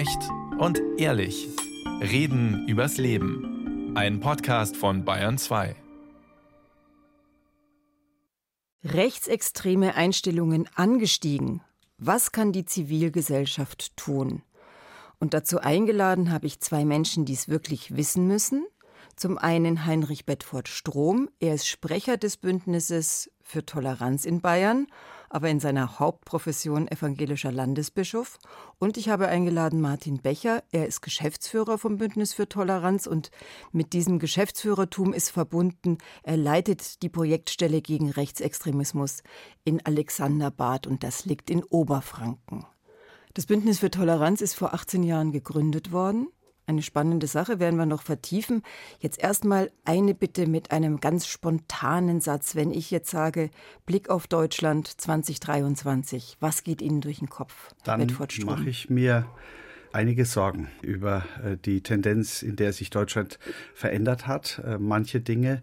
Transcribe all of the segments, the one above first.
Echt und ehrlich. Reden übers Leben. Ein Podcast von Bayern 2. Rechtsextreme Einstellungen angestiegen. Was kann die Zivilgesellschaft tun? Und dazu eingeladen habe ich zwei Menschen, die es wirklich wissen müssen. Zum einen Heinrich Bedford Strom. Er ist Sprecher des Bündnisses für Toleranz in Bayern aber in seiner Hauptprofession evangelischer Landesbischof. Und ich habe eingeladen Martin Becher. Er ist Geschäftsführer vom Bündnis für Toleranz und mit diesem Geschäftsführertum ist verbunden, er leitet die Projektstelle gegen Rechtsextremismus in Alexanderbad und das liegt in Oberfranken. Das Bündnis für Toleranz ist vor 18 Jahren gegründet worden. Eine spannende Sache werden wir noch vertiefen. Jetzt erstmal eine Bitte mit einem ganz spontanen Satz. Wenn ich jetzt sage, Blick auf Deutschland 2023, was geht Ihnen durch den Kopf? Dann mache ich mir einige Sorgen über äh, die Tendenz, in der sich Deutschland verändert hat. Äh, manche Dinge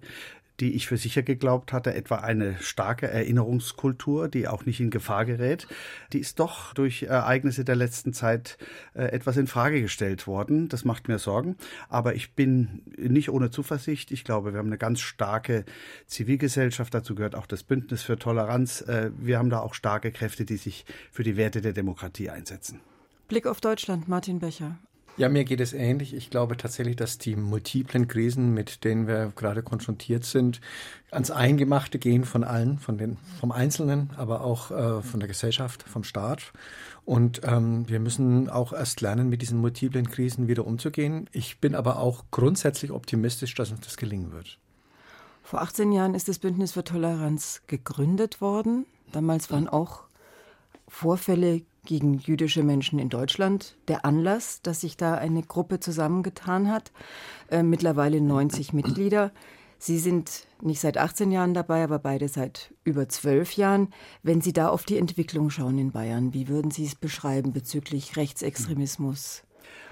die ich für sicher geglaubt hatte, etwa eine starke Erinnerungskultur, die auch nicht in Gefahr gerät, die ist doch durch Ereignisse der letzten Zeit äh, etwas in Frage gestellt worden. Das macht mir Sorgen. Aber ich bin nicht ohne Zuversicht. Ich glaube, wir haben eine ganz starke Zivilgesellschaft. Dazu gehört auch das Bündnis für Toleranz. Äh, wir haben da auch starke Kräfte, die sich für die Werte der Demokratie einsetzen. Blick auf Deutschland, Martin Becher. Ja, mir geht es ähnlich. Ich glaube tatsächlich, dass die multiplen Krisen, mit denen wir gerade konfrontiert sind, ans Eingemachte gehen von allen, von den, vom Einzelnen, aber auch äh, von der Gesellschaft, vom Staat. Und ähm, wir müssen auch erst lernen, mit diesen multiplen Krisen wieder umzugehen. Ich bin aber auch grundsätzlich optimistisch, dass uns das gelingen wird. Vor 18 Jahren ist das Bündnis für Toleranz gegründet worden. Damals waren auch Vorfälle gegen jüdische Menschen in Deutschland der Anlass, dass sich da eine Gruppe zusammengetan hat. Äh, mittlerweile 90 Mitglieder. Sie sind nicht seit 18 Jahren dabei, aber beide seit über zwölf Jahren. Wenn Sie da auf die Entwicklung schauen in Bayern, wie würden Sie es beschreiben bezüglich Rechtsextremismus,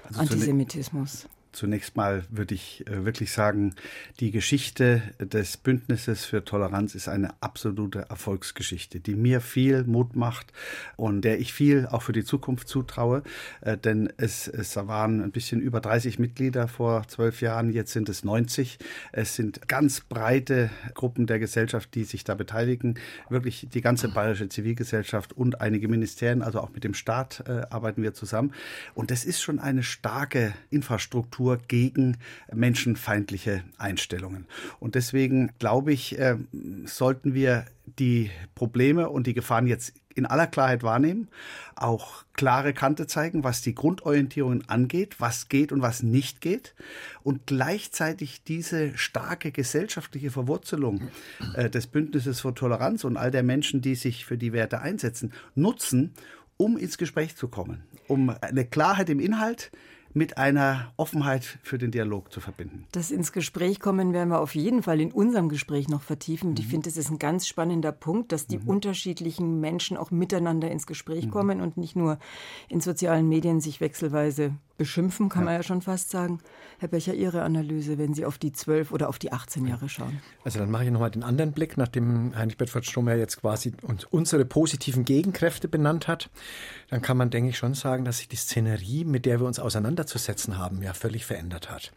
also Antisemitismus? Zunächst mal würde ich äh, wirklich sagen, die Geschichte des Bündnisses für Toleranz ist eine absolute Erfolgsgeschichte, die mir viel Mut macht und der ich viel auch für die Zukunft zutraue. Äh, denn es, es waren ein bisschen über 30 Mitglieder vor zwölf Jahren, jetzt sind es 90. Es sind ganz breite Gruppen der Gesellschaft, die sich da beteiligen. Wirklich die ganze bayerische Zivilgesellschaft und einige Ministerien, also auch mit dem Staat äh, arbeiten wir zusammen. Und das ist schon eine starke Infrastruktur Kultur gegen menschenfeindliche Einstellungen. Und deswegen glaube ich, äh, sollten wir die Probleme und die Gefahren jetzt in aller Klarheit wahrnehmen, auch klare Kante zeigen, was die Grundorientierungen angeht, was geht und was nicht geht und gleichzeitig diese starke gesellschaftliche Verwurzelung äh, des Bündnisses für Toleranz und all der Menschen, die sich für die Werte einsetzen, nutzen, um ins Gespräch zu kommen, um eine Klarheit im Inhalt, mit einer Offenheit für den Dialog zu verbinden. Das ins Gespräch kommen werden wir auf jeden Fall in unserem Gespräch noch vertiefen. Und ich mhm. finde, es ist ein ganz spannender Punkt, dass die mhm. unterschiedlichen Menschen auch miteinander ins Gespräch mhm. kommen und nicht nur in sozialen Medien sich wechselweise beschimpfen, kann ja. man ja schon fast sagen. Herr Becher, Ihre Analyse, wenn Sie auf die zwölf oder auf die 18 Jahre schauen. Also dann mache ich nochmal den anderen Blick, nachdem Heinrich Bedford Stromer jetzt quasi uns unsere positiven Gegenkräfte benannt hat. Dann kann man, denke ich, schon sagen, dass sich die Szenerie, mit der wir uns auseinanderzusetzen haben, ja völlig verändert hat.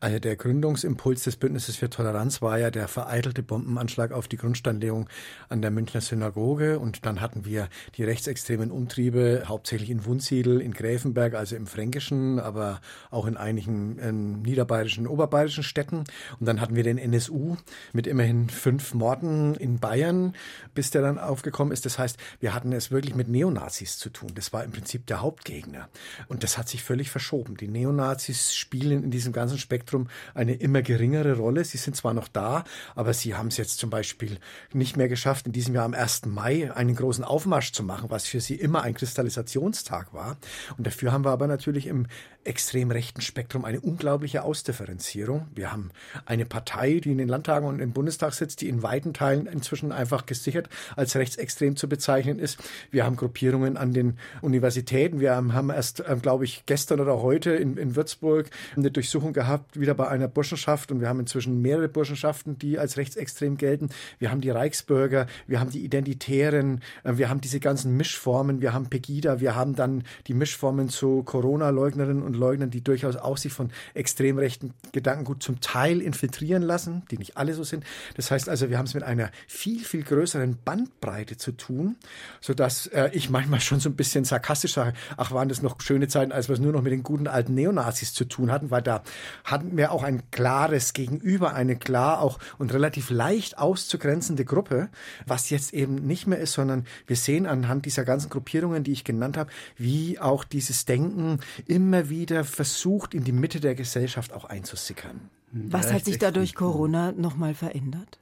Also der Gründungsimpuls des Bündnisses für Toleranz war ja der vereitelte Bombenanschlag auf die Grundsteinlegung an der Münchner Synagoge. Und dann hatten wir die rechtsextremen Umtriebe, hauptsächlich in Wunsiedel, in Gräfenberg, also im Fränkischen aber auch in einigen in niederbayerischen, oberbayerischen Städten. Und dann hatten wir den NSU mit immerhin fünf Morden in Bayern, bis der dann aufgekommen ist. Das heißt, wir hatten es wirklich mit Neonazis zu tun. Das war im Prinzip der Hauptgegner. Und das hat sich völlig verschoben. Die Neonazis spielen in diesem ganzen Spektrum eine immer geringere Rolle. Sie sind zwar noch da, aber sie haben es jetzt zum Beispiel nicht mehr geschafft, in diesem Jahr am 1. Mai einen großen Aufmarsch zu machen, was für sie immer ein Kristallisationstag war. Und dafür haben wir aber natürlich im extrem rechten Spektrum eine unglaubliche Ausdifferenzierung. Wir haben eine Partei, die in den Landtagen und im Bundestag sitzt, die in weiten Teilen inzwischen einfach gesichert als rechtsextrem zu bezeichnen ist. Wir haben Gruppierungen an den Universitäten. Wir haben, erst, ähm, glaube ich, gestern oder heute heute in, in Würzburg eine Durchsuchung gehabt, wieder bei einer Burschenschaft. Und wir haben inzwischen mehrere Burschenschaften, die als rechtsextrem gelten. Wir haben die Reichsbürger, wir haben die Identitären, äh, wir haben diese ganzen Mischformen, wir haben Pegida, wir haben dann die Mischformen zu Corona-Leugnerinnen und Leugnern, die durchaus auch sich von extrem rechten Gedankengut zum Teil infiltrieren lassen, die nicht alle so sind. Das heißt also, wir haben es mit einer viel, viel größeren Bandbreite zu tun, sodass äh, ich manchmal schon so ein bisschen sarkastisch sage, ach, waren das noch schöne Zeiten, als wir es nur noch mit den guten alten Neonazis zu tun hatten, weil da hatten wir auch ein klares Gegenüber, eine klar auch und relativ leicht auszugrenzende Gruppe, was jetzt eben nicht mehr ist, sondern wir sehen anhand dieser ganzen Gruppierungen, die ich genannt habe, wie auch dieses Denken immer wieder versucht, in die Mitte der Gesellschaft auch einzusickern. Was hat sich dadurch Corona nochmal verändert?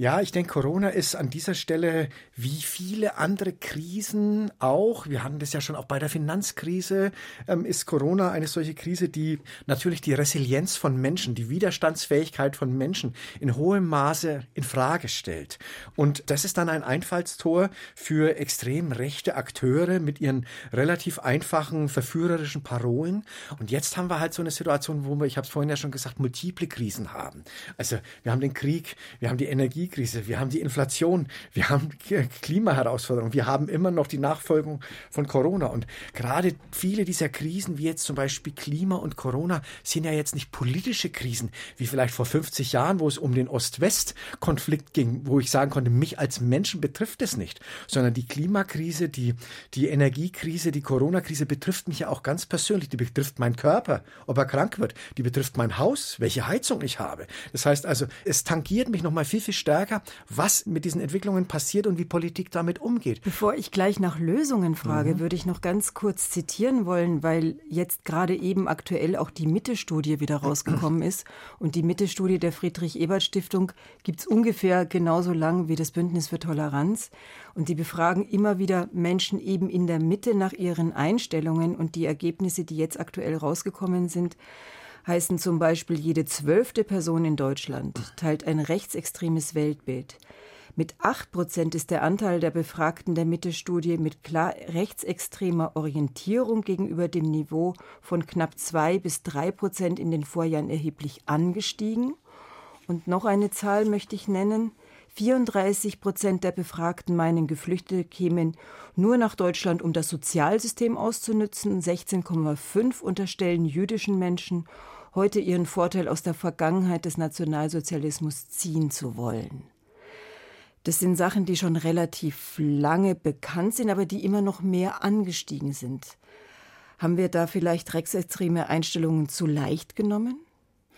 Ja, ich denke, Corona ist an dieser Stelle wie viele andere Krisen auch, wir hatten das ja schon auch bei der Finanzkrise, ähm, ist Corona eine solche Krise, die natürlich die Resilienz von Menschen, die Widerstandsfähigkeit von Menschen in hohem Maße in Frage stellt. Und das ist dann ein Einfallstor für extrem rechte Akteure mit ihren relativ einfachen, verführerischen Parolen. Und jetzt haben wir halt so eine Situation, wo wir, ich habe es vorhin ja schon gesagt, multiple Krisen haben. Also wir haben den Krieg, wir haben die Energie Energiekrise, wir haben die Inflation, wir haben Klimaherausforderungen, wir haben immer noch die Nachfolgung von Corona. Und gerade viele dieser Krisen, wie jetzt zum Beispiel Klima und Corona, sind ja jetzt nicht politische Krisen, wie vielleicht vor 50 Jahren, wo es um den Ost-West-Konflikt ging, wo ich sagen konnte, mich als Menschen betrifft es nicht, sondern die Klimakrise, die, die Energiekrise, die Corona-Krise betrifft mich ja auch ganz persönlich. Die betrifft meinen Körper, ob er krank wird. Die betrifft mein Haus, welche Heizung ich habe. Das heißt also, es tangiert mich nochmal viel, viel stärker stärker, was mit diesen Entwicklungen passiert und wie Politik damit umgeht. Bevor ich gleich nach Lösungen frage, mhm. würde ich noch ganz kurz zitieren wollen, weil jetzt gerade eben aktuell auch die Mitte-Studie wieder rausgekommen ist. Und die Mitte-Studie der Friedrich-Ebert-Stiftung gibt es ungefähr genauso lang wie das Bündnis für Toleranz. Und die befragen immer wieder Menschen eben in der Mitte nach ihren Einstellungen. Und die Ergebnisse, die jetzt aktuell rausgekommen sind, heißen zum Beispiel, jede zwölfte Person in Deutschland teilt ein rechtsextremes Weltbild. Mit 8 Prozent ist der Anteil der Befragten der Mitte-Studie mit klar rechtsextremer Orientierung gegenüber dem Niveau von knapp 2 bis 3 Prozent in den Vorjahren erheblich angestiegen. Und noch eine Zahl möchte ich nennen. 34 Prozent der Befragten meinen, Geflüchtete kämen nur nach Deutschland, um das Sozialsystem auszunützen. 16,5 unterstellen jüdischen Menschen heute ihren Vorteil aus der Vergangenheit des Nationalsozialismus ziehen zu wollen. Das sind Sachen, die schon relativ lange bekannt sind, aber die immer noch mehr angestiegen sind. Haben wir da vielleicht rechtsextreme Einstellungen zu leicht genommen?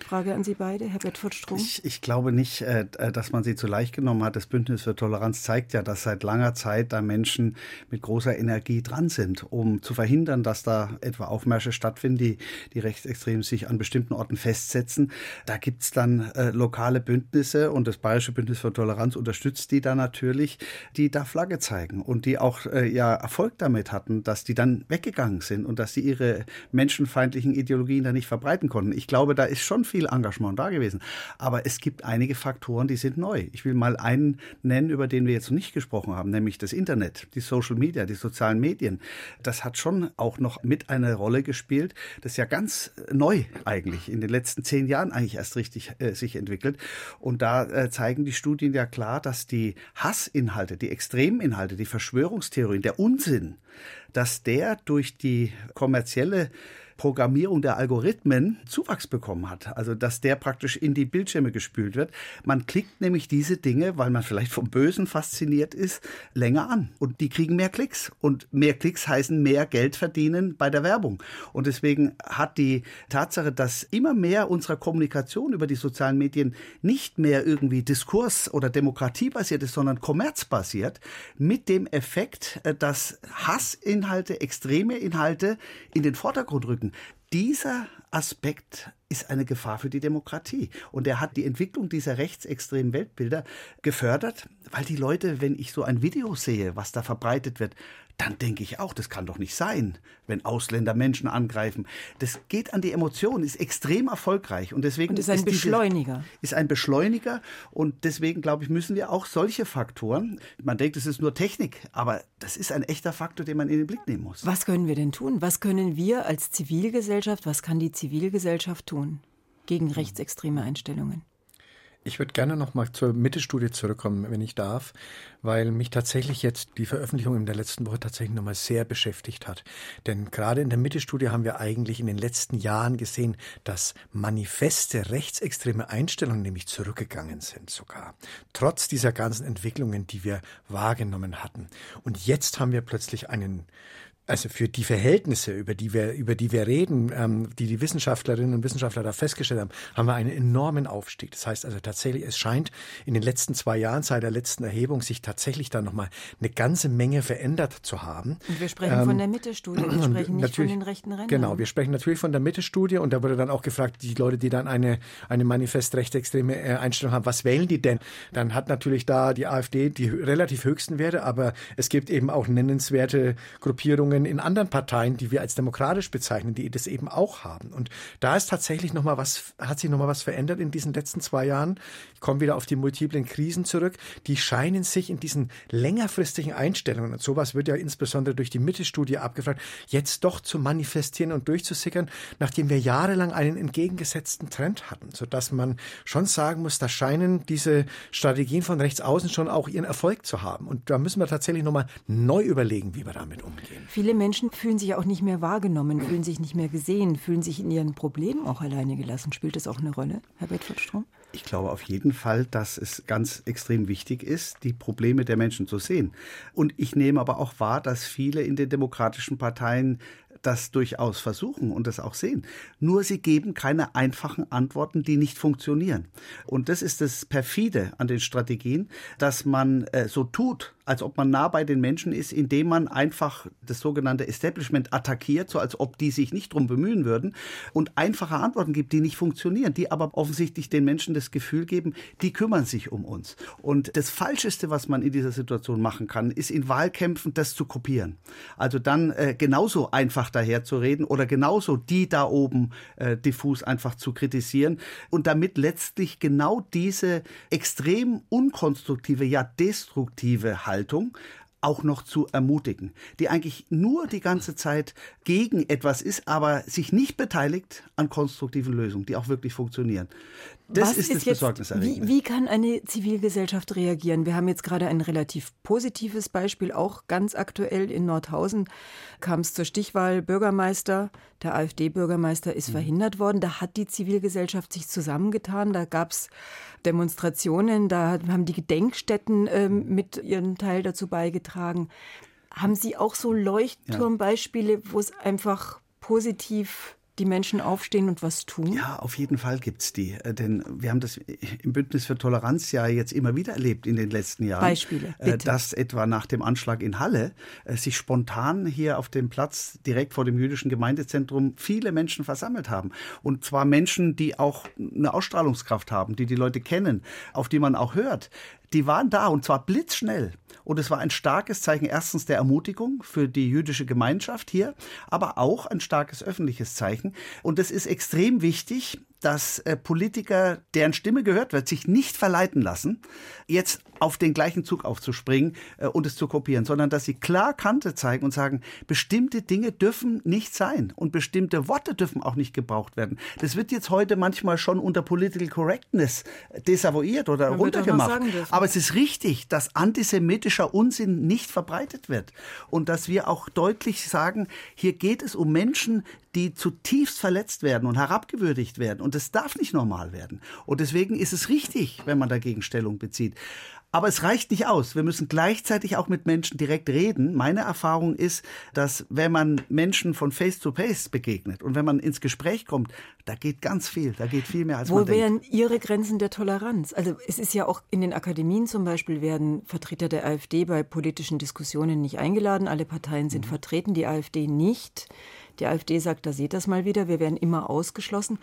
Frage an Sie beide, Herr Bedford-Strom. Ich, ich, glaube nicht, äh, äh, dass man sie zu leicht genommen hat. Das Bündnis für Toleranz zeigt ja, dass seit langer Zeit da Menschen mit großer Energie dran sind, um zu verhindern, dass da etwa Aufmärsche stattfinden, die, die Rechtsextremen sich an bestimmten Orten festsetzen. Da gibt es dann äh, lokale Bündnisse und das Bayerische Bündnis für Toleranz unterstützt die da natürlich, die da Flagge zeigen und die auch ja Erfolg damit hatten, dass die dann weggegangen sind und dass sie ihre menschenfeindlichen Ideologien da nicht verbreiten konnten. Ich glaube, da ist schon viel Engagement da gewesen. Aber es gibt einige Faktoren, die sind neu. Ich will mal einen nennen, über den wir jetzt noch nicht gesprochen haben, nämlich das Internet, die Social Media, die sozialen Medien. Das hat schon auch noch mit eine Rolle gespielt. Das ist ja ganz neu eigentlich, in den letzten zehn Jahren eigentlich erst richtig äh, sich entwickelt. Und da äh, zeigen die Studien ja klar, dass die Hassinhalte, die Extreminhalte, die Verschwörungstheorien, der Unsinn, dass der durch die kommerzielle Programmierung der Algorithmen Zuwachs bekommen hat. Also dass der praktisch in die Bildschirme gespült wird. Man klickt nämlich diese Dinge, weil man vielleicht vom Bösen fasziniert ist, länger an. Und die kriegen mehr Klicks. Und mehr Klicks heißen mehr Geld verdienen bei der Werbung. Und deswegen hat die Tatsache, dass immer mehr unserer Kommunikation über die sozialen Medien nicht mehr irgendwie Diskurs- oder Demokratiebasiert ist, sondern kommerzbasiert, mit dem Effekt, äh, dass Hassinhalte, extreme Inhalte in den Vordergrund rücken. Dieser Aspekt ist eine Gefahr für die Demokratie. Und er hat die Entwicklung dieser rechtsextremen Weltbilder gefördert, weil die Leute, wenn ich so ein Video sehe, was da verbreitet wird, dann denke ich auch, das kann doch nicht sein, wenn Ausländer Menschen angreifen. Das geht an die Emotionen, ist extrem erfolgreich und deswegen und ist ein ist Beschleuniger. Diese, ist ein Beschleuniger und deswegen glaube ich, müssen wir auch solche Faktoren. Man denkt, es ist nur Technik, aber das ist ein echter Faktor, den man in den Blick nehmen muss. Was können wir denn tun? Was können wir als Zivilgesellschaft, was kann die Zivilgesellschaft tun gegen rechtsextreme Einstellungen? Ich würde gerne noch mal zur Mitte-Studie zurückkommen, wenn ich darf, weil mich tatsächlich jetzt die Veröffentlichung in der letzten Woche tatsächlich noch mal sehr beschäftigt hat. Denn gerade in der Mitte-Studie haben wir eigentlich in den letzten Jahren gesehen, dass manifeste rechtsextreme Einstellungen nämlich zurückgegangen sind sogar. Trotz dieser ganzen Entwicklungen, die wir wahrgenommen hatten. Und jetzt haben wir plötzlich einen also für die Verhältnisse, über die wir, über die wir reden, ähm, die die Wissenschaftlerinnen und Wissenschaftler da festgestellt haben, haben wir einen enormen Aufstieg. Das heißt also tatsächlich, es scheint in den letzten zwei Jahren seit der letzten Erhebung sich tatsächlich da nochmal eine ganze Menge verändert zu haben. Und wir sprechen ähm, von der Mitte-Studie, wir sprechen nicht von den rechten Rändern. Genau, wir sprechen natürlich von der Mitte-Studie und da wurde dann auch gefragt, die Leute, die dann eine, eine manifest rechtsextreme äh, Einstellung haben, was wählen die denn? Dann hat natürlich da die AfD die relativ höchsten Werte, aber es gibt eben auch nennenswerte Gruppierungen, Gruppierungen in anderen Parteien, die wir als demokratisch bezeichnen, die das eben auch haben. Und da ist tatsächlich noch mal was, hat sich noch mal was verändert in diesen letzten zwei Jahren. Ich komme wieder auf die multiplen Krisen zurück. Die scheinen sich in diesen längerfristigen Einstellungen, und sowas wird ja insbesondere durch die Mitte-Studie abgefragt, jetzt doch zu manifestieren und durchzusickern, nachdem wir jahrelang einen entgegengesetzten Trend hatten, sodass man schon sagen muss, da scheinen diese Strategien von rechts außen schon auch ihren Erfolg zu haben. Und da müssen wir tatsächlich noch mal neu überlegen, wie wir damit umgehen. Viele Viele Menschen fühlen sich auch nicht mehr wahrgenommen, fühlen sich nicht mehr gesehen, fühlen sich in ihren Problemen auch alleine gelassen. Spielt das auch eine Rolle, Herr Bedford-Strom? Ich glaube auf jeden Fall, dass es ganz extrem wichtig ist, die Probleme der Menschen zu sehen. Und ich nehme aber auch wahr, dass viele in den demokratischen Parteien das durchaus versuchen und das auch sehen. Nur sie geben keine einfachen Antworten, die nicht funktionieren. Und das ist das perfide an den Strategien, dass man äh, so tut, als ob man nah bei den Menschen ist, indem man einfach das sogenannte Establishment attackiert, so als ob die sich nicht drum bemühen würden und einfache Antworten gibt, die nicht funktionieren, die aber offensichtlich den Menschen das Gefühl geben, die kümmern sich um uns. Und das Falscheste, was man in dieser Situation machen kann, ist in Wahlkämpfen das zu kopieren. Also dann äh, genauso einfach daherzureden oder genauso die da oben äh, diffus einfach zu kritisieren und damit letztlich genau diese extrem unkonstruktive, ja destruktive Haltung Haltung auch noch zu ermutigen, die eigentlich nur die ganze Zeit gegen etwas ist, aber sich nicht beteiligt an konstruktiven Lösungen, die auch wirklich funktionieren. Das Was ist, ist das Besorgniserregende. Wie, wie kann eine Zivilgesellschaft reagieren? Wir haben jetzt gerade ein relativ positives Beispiel, auch ganz aktuell in Nordhausen kam es zur Stichwahl Bürgermeister. Der AfD-Bürgermeister ist mhm. verhindert worden. Da hat die Zivilgesellschaft sich zusammengetan. Da gab es Demonstrationen, da haben die Gedenkstätten ähm, mit ihren Teil dazu beigetragen. Haben Sie auch so Leuchtturmbeispiele, wo es einfach positiv die Menschen aufstehen und was tun? Ja, auf jeden Fall gibt es die. Äh, denn wir haben das im Bündnis für Toleranz ja jetzt immer wieder erlebt in den letzten Jahren. Beispiele. Äh, bitte. Dass etwa nach dem Anschlag in Halle äh, sich spontan hier auf dem Platz direkt vor dem jüdischen Gemeindezentrum viele Menschen versammelt haben. Und zwar Menschen, die auch eine Ausstrahlungskraft haben, die die Leute kennen, auf die man auch hört die waren da und zwar blitzschnell. Und es war ein starkes Zeichen erstens der Ermutigung für die jüdische Gemeinschaft hier, aber auch ein starkes öffentliches Zeichen. Und es ist extrem wichtig, dass äh, Politiker, deren Stimme gehört wird, sich nicht verleiten lassen, jetzt auf den gleichen Zug aufzuspringen äh, und es zu kopieren, sondern dass sie klar Kante zeigen und sagen, bestimmte Dinge dürfen nicht sein und bestimmte Worte dürfen auch nicht gebraucht werden. Das wird jetzt heute manchmal schon unter Political Correctness desavouiert oder Man runtergemacht. Aber es ist richtig, dass antisemitischer Unsinn nicht verbreitet wird und dass wir auch deutlich sagen, hier geht es um Menschen, die zutiefst verletzt werden und herabgewürdigt werden. Und das darf nicht normal werden. Und deswegen ist es richtig, wenn man dagegen Stellung bezieht. Aber es reicht nicht aus. Wir müssen gleichzeitig auch mit Menschen direkt reden. Meine Erfahrung ist, dass wenn man Menschen von Face to Face begegnet und wenn man ins Gespräch kommt, da geht ganz viel, da geht viel mehr als Wo man denkt. Wo wären Ihre Grenzen der Toleranz? Also es ist ja auch in den Akademien zum Beispiel werden Vertreter der AfD bei politischen Diskussionen nicht eingeladen. Alle Parteien sind mhm. vertreten, die AfD nicht. Die AfD sagt, da seht das mal wieder, wir werden immer ausgeschlossen.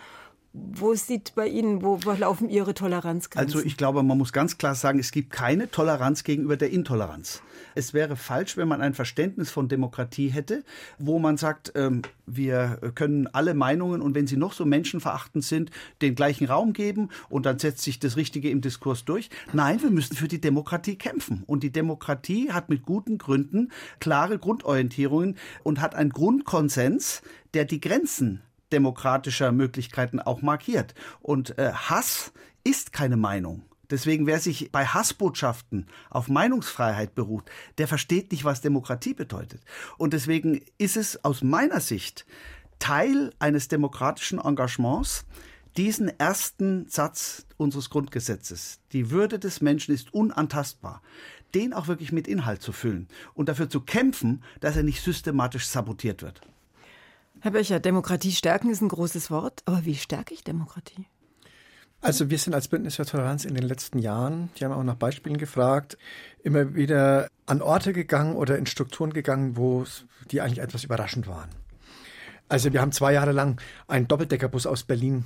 Wo sieht bei Ihnen, wo, wo laufen Ihre Toleranzgrenzen? Also ich glaube, man muss ganz klar sagen, es gibt keine Toleranz gegenüber der Intoleranz. Es wäre falsch, wenn man ein Verständnis von Demokratie hätte, wo man sagt, ähm, wir können alle Meinungen und wenn sie noch so menschenverachtend sind, den gleichen Raum geben und dann setzt sich das Richtige im Diskurs durch. Nein, wir müssen für die Demokratie kämpfen. Und die Demokratie hat mit guten Gründen klare Grundorientierungen und hat einen Grundkonsens, der die Grenzen demokratischer Möglichkeiten auch markiert. Und äh, Hass ist keine Meinung. Deswegen, wer sich bei Hassbotschaften auf Meinungsfreiheit beruht, der versteht nicht, was Demokratie bedeutet. Und deswegen ist es aus meiner Sicht Teil eines demokratischen Engagements, diesen ersten Satz unseres Grundgesetzes, die Würde des Menschen ist unantastbar, den auch wirklich mit Inhalt zu füllen und dafür zu kämpfen, dass er nicht systematisch sabotiert wird. Herr Böcher, Demokratie stärken ist ein großes Wort, aber wie stärke ich Demokratie? Also wir sind als Bündnis für Toleranz in den letzten Jahren, die haben auch nach Beispielen gefragt, immer wieder an Orte gegangen oder in Strukturen gegangen, wo die eigentlich etwas überraschend waren. Also wir haben zwei Jahre lang einen Doppeldeckerbus aus Berlin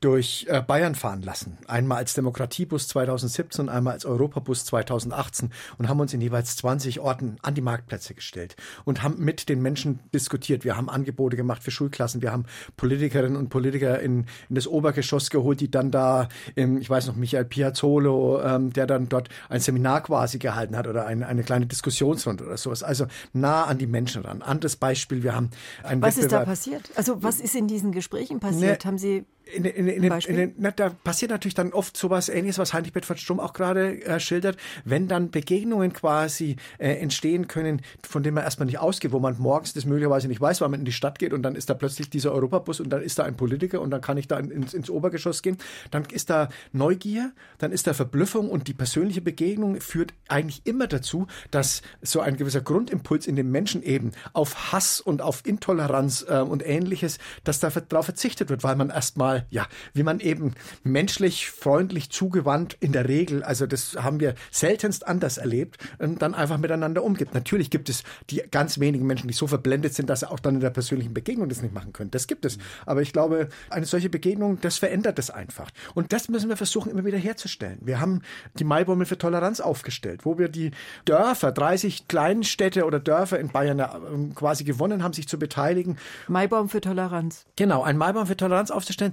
durch äh, Bayern fahren lassen. Einmal als Demokratiebus 2017 und einmal als Europabus 2018 und haben uns in jeweils 20 Orten an die Marktplätze gestellt und haben mit den Menschen diskutiert. Wir haben Angebote gemacht für Schulklassen. Wir haben Politikerinnen und Politiker in, in das Obergeschoss geholt, die dann da, im, ich weiß noch, Michael Piazzolo, ähm, der dann dort ein Seminar quasi gehalten hat oder ein, eine kleine Diskussionsrunde oder sowas. Also nah an die Menschen ran. Anderes Beispiel, wir haben ein Was Wettbewerb. ist da passiert? Also was ist in diesen Gesprächen passiert? Ne, haben Sie in, in, in, in, na, da passiert natürlich dann oft sowas ähnliches, was Heinrich Bedford Stumm auch gerade äh, schildert, wenn dann Begegnungen quasi äh, entstehen können, von denen man erstmal nicht ausgeht, wo man morgens das möglicherweise nicht weiß, weil man in die Stadt geht und dann ist da plötzlich dieser Europabus und dann ist da ein Politiker und dann kann ich da ins, ins Obergeschoss gehen, dann ist da Neugier, dann ist da Verblüffung und die persönliche Begegnung führt eigentlich immer dazu, dass so ein gewisser Grundimpuls in den Menschen eben auf Hass und auf Intoleranz äh, und ähnliches, dass da darauf verzichtet wird, weil man erstmal ja, wie man eben menschlich, freundlich, zugewandt in der Regel, also das haben wir seltenst anders erlebt, dann einfach miteinander umgeht. Natürlich gibt es die ganz wenigen Menschen, die so verblendet sind, dass sie auch dann in der persönlichen Begegnung das nicht machen können. Das gibt es. Aber ich glaube, eine solche Begegnung, das verändert es einfach. Und das müssen wir versuchen, immer wieder herzustellen. Wir haben die Maibäume für Toleranz aufgestellt, wo wir die Dörfer, 30 Kleinstädte oder Dörfer in Bayern ähm, quasi gewonnen haben, sich zu beteiligen. Maibaum für Toleranz. Genau, ein Maibaum für Toleranz aufzustellen,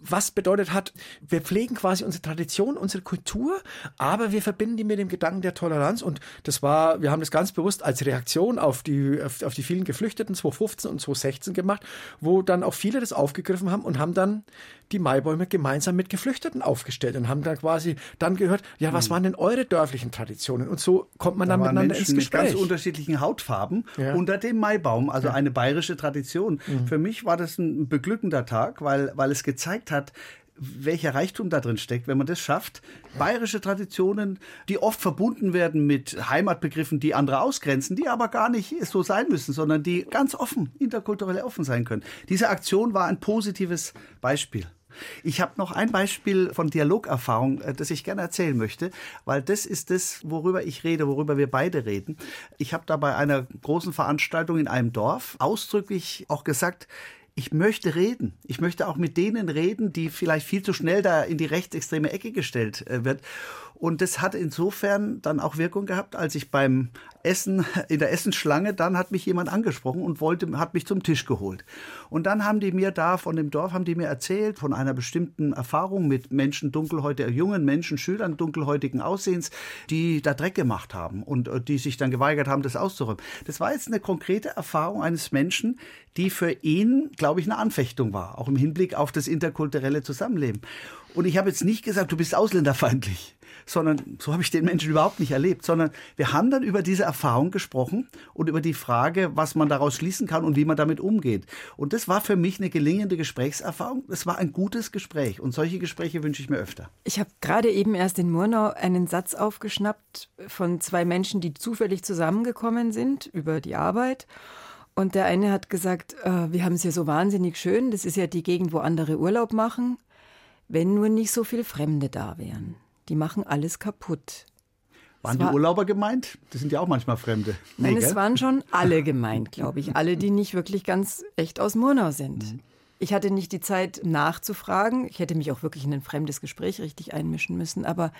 was bedeutet hat, wir pflegen quasi unsere Tradition, unsere Kultur, aber wir verbinden die mit dem Gedanken der Toleranz und das war, wir haben das ganz bewusst als Reaktion auf die, auf, auf die vielen Geflüchteten 2015 und 2016 gemacht, wo dann auch viele das aufgegriffen haben und haben dann die Maibäume gemeinsam mit Geflüchteten aufgestellt und haben dann quasi dann gehört, ja, was hm. waren denn eure dörflichen Traditionen? Und so kommt man da dann miteinander Menschen ins Gespräch. Mit ganz unterschiedlichen Hautfarben ja. unter dem Maibaum, also ja. eine bayerische Tradition. Mhm. Für mich war das ein beglückender Tag, weil, weil es gezeigt hat, welcher Reichtum da drin steckt, wenn man das schafft. Bayerische Traditionen, die oft verbunden werden mit Heimatbegriffen, die andere ausgrenzen, die aber gar nicht so sein müssen, sondern die ganz offen, interkulturell offen sein können. Diese Aktion war ein positives Beispiel. Ich habe noch ein Beispiel von Dialogerfahrung, äh, das ich gerne erzählen möchte, weil das ist das, worüber ich rede, worüber wir beide reden. Ich habe da bei einer großen Veranstaltung in einem Dorf ausdrücklich auch gesagt, ich möchte reden. Ich möchte auch mit denen reden, die vielleicht viel zu schnell da in die rechtsextreme Ecke gestellt äh, wird. Und das hat insofern dann auch Wirkung gehabt, als ich beim Essen, in der Essensschlange, dann hat mich jemand angesprochen und wollte, hat mich zum Tisch geholt. Und dann haben die mir da von dem Dorf, haben die mir erzählt von einer bestimmten Erfahrung mit Menschen dunkelhäutiger, jungen Menschen, Schülern dunkelhäutigen Aussehens, die da Dreck gemacht haben und äh, die sich dann geweigert haben, das auszuräumen. Das war jetzt eine konkrete Erfahrung eines Menschen, die für ihn, glaube ich, eine Anfechtung war, auch im Hinblick auf das interkulturelle Zusammenleben. Und ich habe jetzt nicht gesagt, du bist ausländerfeindlich sondern so habe ich den Menschen überhaupt nicht erlebt, sondern wir haben dann über diese Erfahrung gesprochen und über die Frage, was man daraus schließen kann und wie man damit umgeht. Und das war für mich eine gelingende Gesprächserfahrung. Es war ein gutes Gespräch und solche Gespräche wünsche ich mir öfter. Ich habe gerade eben erst in Murnau einen Satz aufgeschnappt von zwei Menschen, die zufällig zusammengekommen sind über die Arbeit. Und der eine hat gesagt, äh, wir haben es hier so wahnsinnig schön, das ist ja die Gegend, wo andere Urlaub machen, wenn nur nicht so viele Fremde da wären. Die machen alles kaputt. Waren war, die Urlauber gemeint? Das sind ja auch manchmal Fremde. Nein, nee, es waren schon alle gemeint, glaube ich. Alle, die nicht wirklich ganz echt aus Murnau sind. Mhm. Ich hatte nicht die Zeit nachzufragen. Ich hätte mich auch wirklich in ein fremdes Gespräch richtig einmischen müssen. Aber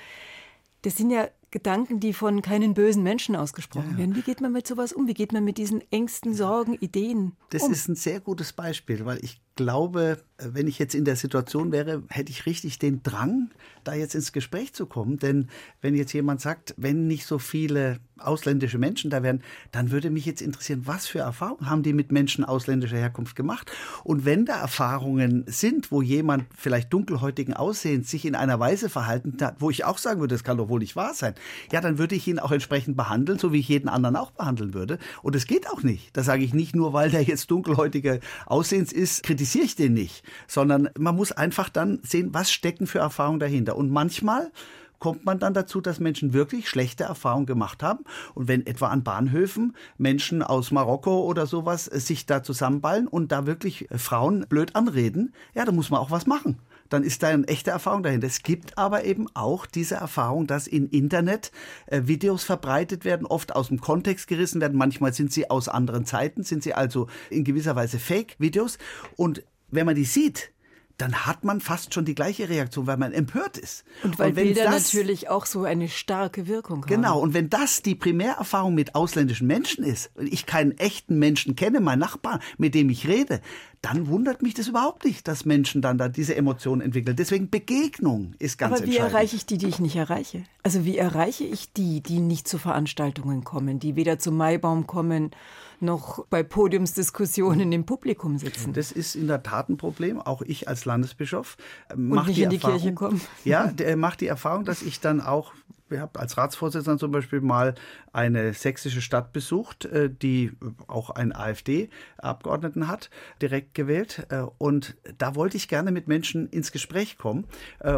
das sind ja Gedanken, die von keinen bösen Menschen ausgesprochen ja, ja. werden. Wie geht man mit sowas um? Wie geht man mit diesen Ängsten, Sorgen, Ideen das um? Das ist ein sehr gutes Beispiel, weil ich glaube, wenn ich jetzt in der Situation wäre, hätte ich richtig den Drang, da jetzt ins Gespräch zu kommen. Denn wenn jetzt jemand sagt, wenn nicht so viele ausländische Menschen da wären, dann würde mich jetzt interessieren, was für Erfahrungen haben die mit Menschen ausländischer Herkunft gemacht? Und wenn da Erfahrungen sind, wo jemand vielleicht dunkelhäutigen Aussehens sich in einer Weise verhalten hat, wo ich auch sagen würde, das kann doch wohl nicht wahr sein, ja, dann würde ich ihn auch entsprechend behandeln, so wie ich jeden anderen auch behandeln würde. Und es geht auch nicht. Das sage ich nicht nur, weil der jetzt dunkelhäutiger Aussehens ist, kritisiere ich den nicht, sondern man muss einfach dann sehen, was stecken für Erfahrungen dahinter. Und manchmal kommt man dann dazu, dass Menschen wirklich schlechte Erfahrungen gemacht haben. Und wenn etwa an Bahnhöfen Menschen aus Marokko oder sowas sich da zusammenballen und da wirklich Frauen blöd anreden, ja, da muss man auch was machen dann ist da eine echte Erfahrung dahinter. Es gibt aber eben auch diese Erfahrung, dass in Internet äh, Videos verbreitet werden, oft aus dem Kontext gerissen werden. Manchmal sind sie aus anderen Zeiten, sind sie also in gewisser Weise Fake-Videos. Und wenn man die sieht, dann hat man fast schon die gleiche Reaktion, weil man empört ist. Und weil und Bilder das, natürlich auch so eine starke Wirkung haben. Genau, und wenn das die Primärerfahrung mit ausländischen Menschen ist, und ich keinen echten Menschen kenne, mein Nachbar, mit dem ich rede, dann wundert mich das überhaupt nicht, dass Menschen dann da diese Emotionen entwickeln. Deswegen Begegnung ist ganz Aber wie erreiche ich die, die ich nicht erreiche? Also wie erreiche ich die, die nicht zu Veranstaltungen kommen, die weder zum Maibaum kommen, noch bei Podiumsdiskussionen im Publikum sitzen. Das ist in der Tat ein Problem. Auch ich als Landesbischof äh, mache die, in die Erfahrung, Kirche kommen. Ja, der macht die Erfahrung, dass ich dann auch wir haben als Ratsvorsitzender zum Beispiel mal eine sächsische Stadt besucht, äh, die auch einen AfD-Abgeordneten hat, direkt gewählt. Äh, und da wollte ich gerne mit Menschen ins Gespräch kommen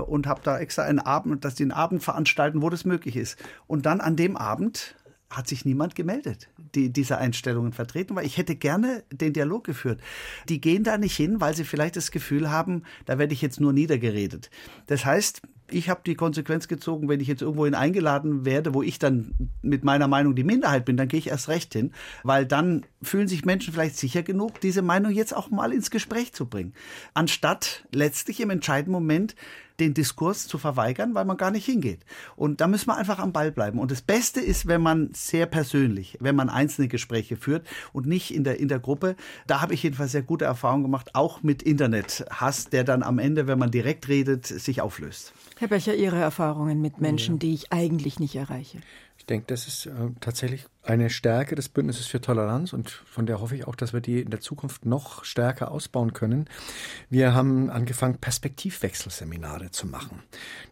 und habe da extra einen Abend, dass die einen Abend veranstalten, wo das möglich ist. Und dann an dem Abend hat sich niemand gemeldet, die diese Einstellungen vertreten, weil ich hätte gerne den Dialog geführt. Die gehen da nicht hin, weil sie vielleicht das Gefühl haben, da werde ich jetzt nur niedergeredet. Das heißt, ich habe die Konsequenz gezogen, wenn ich jetzt irgendwohin eingeladen werde, wo ich dann mit meiner Meinung die Minderheit bin, dann gehe ich erst recht hin, weil dann fühlen sich Menschen vielleicht sicher genug, diese Meinung jetzt auch mal ins Gespräch zu bringen, anstatt letztlich im entscheidenden Moment den Diskurs zu verweigern, weil man gar nicht hingeht. Und da müssen wir einfach am Ball bleiben. Und das Beste ist, wenn man sehr persönlich, wenn man einzelne Gespräche führt und nicht in der, in der Gruppe. Da habe ich jedenfalls sehr gute Erfahrungen gemacht, auch mit Internethass, der dann am Ende, wenn man direkt redet, sich auflöst. Herr Becher, Ihre Erfahrungen mit Menschen, ja. die ich eigentlich nicht erreiche? Ich denke, das ist äh, tatsächlich eine Stärke des Bündnisses für Toleranz und von der hoffe ich auch, dass wir die in der Zukunft noch stärker ausbauen können. Wir haben angefangen, Perspektivwechselseminare zu machen.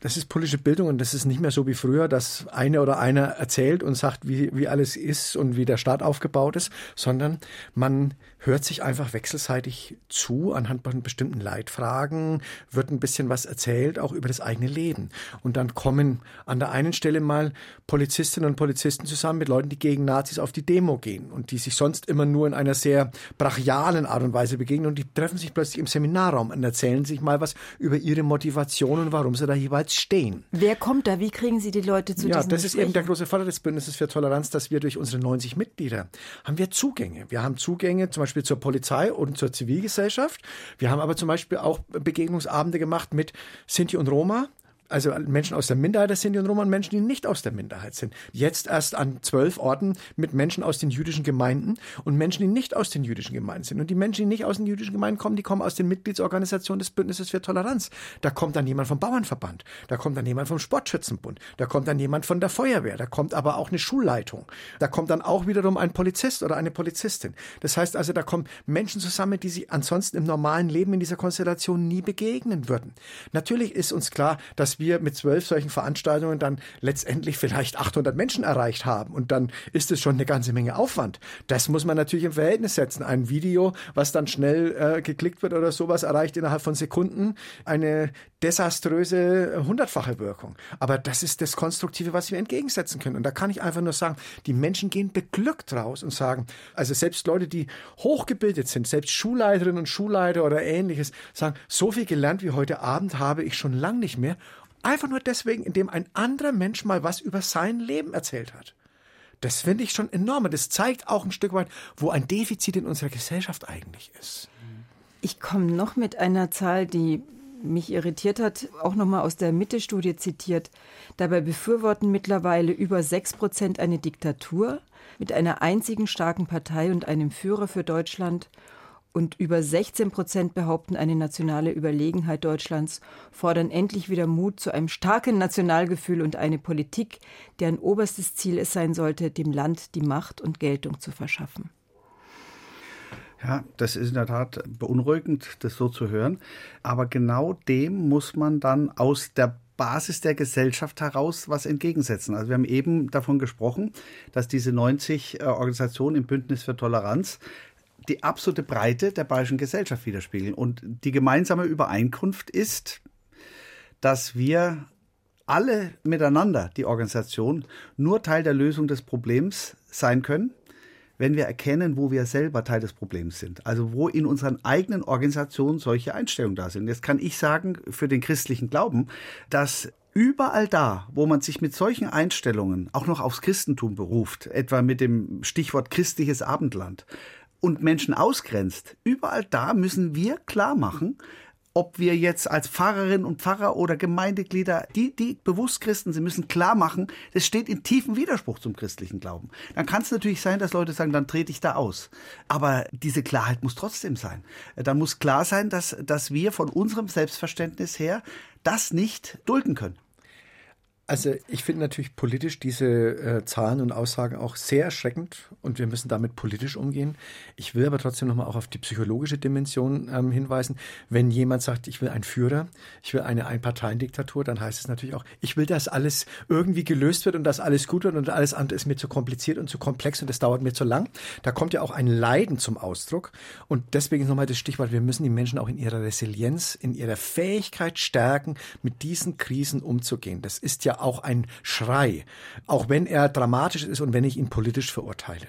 Das ist politische Bildung und das ist nicht mehr so wie früher, dass eine oder einer erzählt und sagt, wie, wie alles ist und wie der Staat aufgebaut ist, sondern man hört sich einfach wechselseitig zu anhand von bestimmten Leitfragen, wird ein bisschen was erzählt, auch über das eigene Leben. Und dann kommen an der einen Stelle mal Polizistinnen und Polizisten zusammen mit Leuten, die gegen Nazis auf die Demo gehen und die sich sonst immer nur in einer sehr brachialen Art und Weise begegnen und die treffen sich plötzlich im Seminarraum und erzählen sich mal was über ihre Motivation und warum sie da jeweils stehen. Wer kommt da? Wie kriegen Sie die Leute zu Ja, das ist eben der große Vorteil des Bündnisses für Toleranz, dass wir durch unsere 90 Mitglieder haben wir Zugänge. Wir haben Zugänge zum Beispiel zur Polizei und zur Zivilgesellschaft. Wir haben aber zum Beispiel auch Begegnungsabende gemacht mit Sinti und Roma also Menschen aus der Minderheit der Sinti und Roma und Menschen, die nicht aus der Minderheit sind. Jetzt erst an zwölf Orten mit Menschen aus den jüdischen Gemeinden und Menschen, die nicht aus den jüdischen Gemeinden sind. Und die Menschen, die nicht aus den jüdischen Gemeinden kommen, die kommen aus den Mitgliedsorganisationen des Bündnisses für Toleranz. Da kommt dann jemand vom Bauernverband, da kommt dann jemand vom Sportschützenbund, da kommt dann jemand von der Feuerwehr, da kommt aber auch eine Schulleitung, da kommt dann auch wiederum ein Polizist oder eine Polizistin. Das heißt also, da kommen Menschen zusammen, die sich ansonsten im normalen Leben in dieser Konstellation nie begegnen würden. Natürlich ist uns klar, dass wir mit zwölf solchen Veranstaltungen dann letztendlich vielleicht 800 Menschen erreicht haben. Und dann ist es schon eine ganze Menge Aufwand. Das muss man natürlich im Verhältnis setzen. Ein Video, was dann schnell äh, geklickt wird oder sowas, erreicht innerhalb von Sekunden eine desaströse hundertfache Wirkung. Aber das ist das Konstruktive, was wir entgegensetzen können. Und da kann ich einfach nur sagen, die Menschen gehen beglückt raus und sagen, also selbst Leute, die hochgebildet sind, selbst Schulleiterinnen und Schulleiter oder ähnliches, sagen, so viel gelernt wie heute Abend habe ich schon lang nicht mehr. Einfach nur deswegen, indem ein anderer Mensch mal was über sein Leben erzählt hat. Das finde ich schon enorm. Und das zeigt auch ein Stück weit, wo ein Defizit in unserer Gesellschaft eigentlich ist. Ich komme noch mit einer Zahl, die mich irritiert hat, auch nochmal aus der Mitte-Studie zitiert. Dabei befürworten mittlerweile über 6 Prozent eine Diktatur mit einer einzigen starken Partei und einem Führer für Deutschland. Und über 16 Prozent behaupten eine nationale Überlegenheit Deutschlands, fordern endlich wieder Mut zu einem starken Nationalgefühl und eine Politik, deren oberstes Ziel es sein sollte, dem Land die Macht und Geltung zu verschaffen. Ja, das ist in der Tat beunruhigend, das so zu hören. Aber genau dem muss man dann aus der Basis der Gesellschaft heraus was entgegensetzen. Also wir haben eben davon gesprochen, dass diese 90 äh, Organisationen im Bündnis für Toleranz die absolute Breite der bayerischen Gesellschaft widerspiegeln. Und die gemeinsame Übereinkunft ist, dass wir alle miteinander, die Organisation, nur Teil der Lösung des Problems sein können, wenn wir erkennen, wo wir selber Teil des Problems sind. Also wo in unseren eigenen Organisationen solche Einstellungen da sind. Jetzt kann ich sagen, für den christlichen Glauben, dass überall da, wo man sich mit solchen Einstellungen auch noch aufs Christentum beruft, etwa mit dem Stichwort christliches Abendland, und Menschen ausgrenzt, überall da müssen wir klar machen, ob wir jetzt als Pfarrerin und Pfarrer oder Gemeindeglieder, die, die bewusst Christen sind, müssen klar machen, das steht in tiefem Widerspruch zum christlichen Glauben. Dann kann es natürlich sein, dass Leute sagen, dann trete ich da aus. Aber diese Klarheit muss trotzdem sein. Dann muss klar sein, dass, dass wir von unserem Selbstverständnis her das nicht dulden können. Also ich finde natürlich politisch diese äh, Zahlen und Aussagen auch sehr erschreckend und wir müssen damit politisch umgehen. Ich will aber trotzdem nochmal auch auf die psychologische Dimension ähm, hinweisen. Wenn jemand sagt, ich will einen Führer, ich will eine Einparteiendiktatur, dann heißt es natürlich auch, ich will, dass alles irgendwie gelöst wird und dass alles gut wird und alles andere ist mir zu kompliziert und zu komplex und es dauert mir zu lang. Da kommt ja auch ein Leiden zum Ausdruck und deswegen ist nochmal das Stichwort, wir müssen die Menschen auch in ihrer Resilienz, in ihrer Fähigkeit stärken, mit diesen Krisen umzugehen. Das ist ja auch ein Schrei, auch wenn er dramatisch ist und wenn ich ihn politisch verurteile.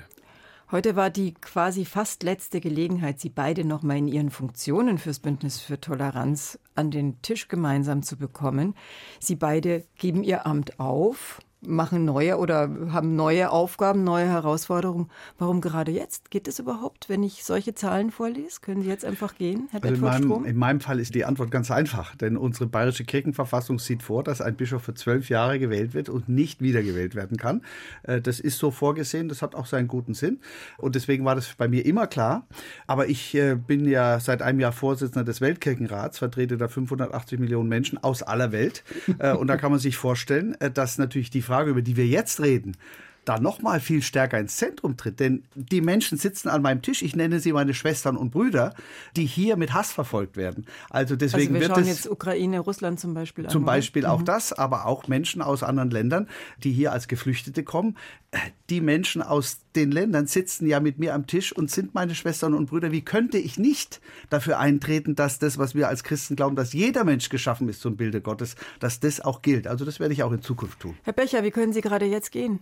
Heute war die quasi fast letzte Gelegenheit, Sie beide noch mal in Ihren Funktionen fürs Bündnis für Toleranz an den Tisch gemeinsam zu bekommen. Sie beide geben Ihr Amt auf machen neue oder haben neue Aufgaben, neue Herausforderungen. Warum gerade jetzt? Geht es überhaupt, wenn ich solche Zahlen vorlese? Können Sie jetzt einfach gehen, Herr also in, meinem, in meinem Fall ist die Antwort ganz einfach, denn unsere bayerische Kirchenverfassung sieht vor, dass ein Bischof für zwölf Jahre gewählt wird und nicht wiedergewählt werden kann. Äh, das ist so vorgesehen, das hat auch seinen guten Sinn und deswegen war das bei mir immer klar. Aber ich äh, bin ja seit einem Jahr Vorsitzender des Weltkirchenrats, vertrete da 580 Millionen Menschen aus aller Welt äh, und da kann man sich vorstellen, dass natürlich die Frage, über die wir jetzt reden, da noch mal viel stärker ins Zentrum tritt. Denn die Menschen sitzen an meinem Tisch, ich nenne sie meine Schwestern und Brüder, die hier mit Hass verfolgt werden. Also deswegen also wir wird schauen es jetzt Ukraine, Russland zum Beispiel an. Zum Beispiel auch mhm. das, aber auch Menschen aus anderen Ländern, die hier als Geflüchtete kommen. Die Menschen aus den Ländern sitzen ja mit mir am Tisch und sind meine Schwestern und Brüder. Wie könnte ich nicht dafür eintreten, dass das, was wir als Christen glauben, dass jeder Mensch geschaffen ist zum Bilde Gottes, dass das auch gilt? Also das werde ich auch in Zukunft tun. Herr Becher, wie können Sie gerade jetzt gehen?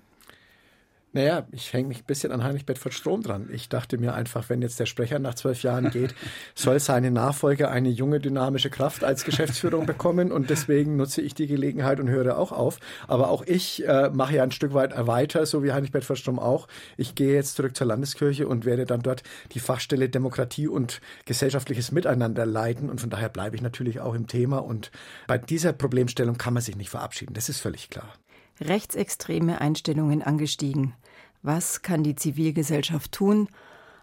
Naja, ich hänge mich ein bisschen an Heinrich Bedford Strom dran. Ich dachte mir einfach, wenn jetzt der Sprecher nach zwölf Jahren geht, soll seine Nachfolger eine junge, dynamische Kraft als Geschäftsführung bekommen und deswegen nutze ich die Gelegenheit und höre auch auf. Aber auch ich äh, mache ja ein Stück weit weiter, so wie Heinrich Bedford Strom auch. Ich gehe jetzt zurück zur Landeskirche und werde dann dort die Fachstelle Demokratie und gesellschaftliches Miteinander leiten und von daher bleibe ich natürlich auch im Thema und bei dieser Problemstellung kann man sich nicht verabschieden. Das ist völlig klar rechtsextreme Einstellungen angestiegen. Was kann die Zivilgesellschaft tun?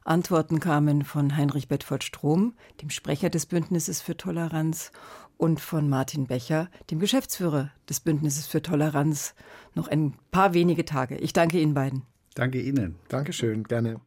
Antworten kamen von Heinrich Bedford Strom, dem Sprecher des Bündnisses für Toleranz, und von Martin Becher, dem Geschäftsführer des Bündnisses für Toleranz. Noch ein paar wenige Tage. Ich danke Ihnen beiden. Danke Ihnen. Dankeschön, gerne.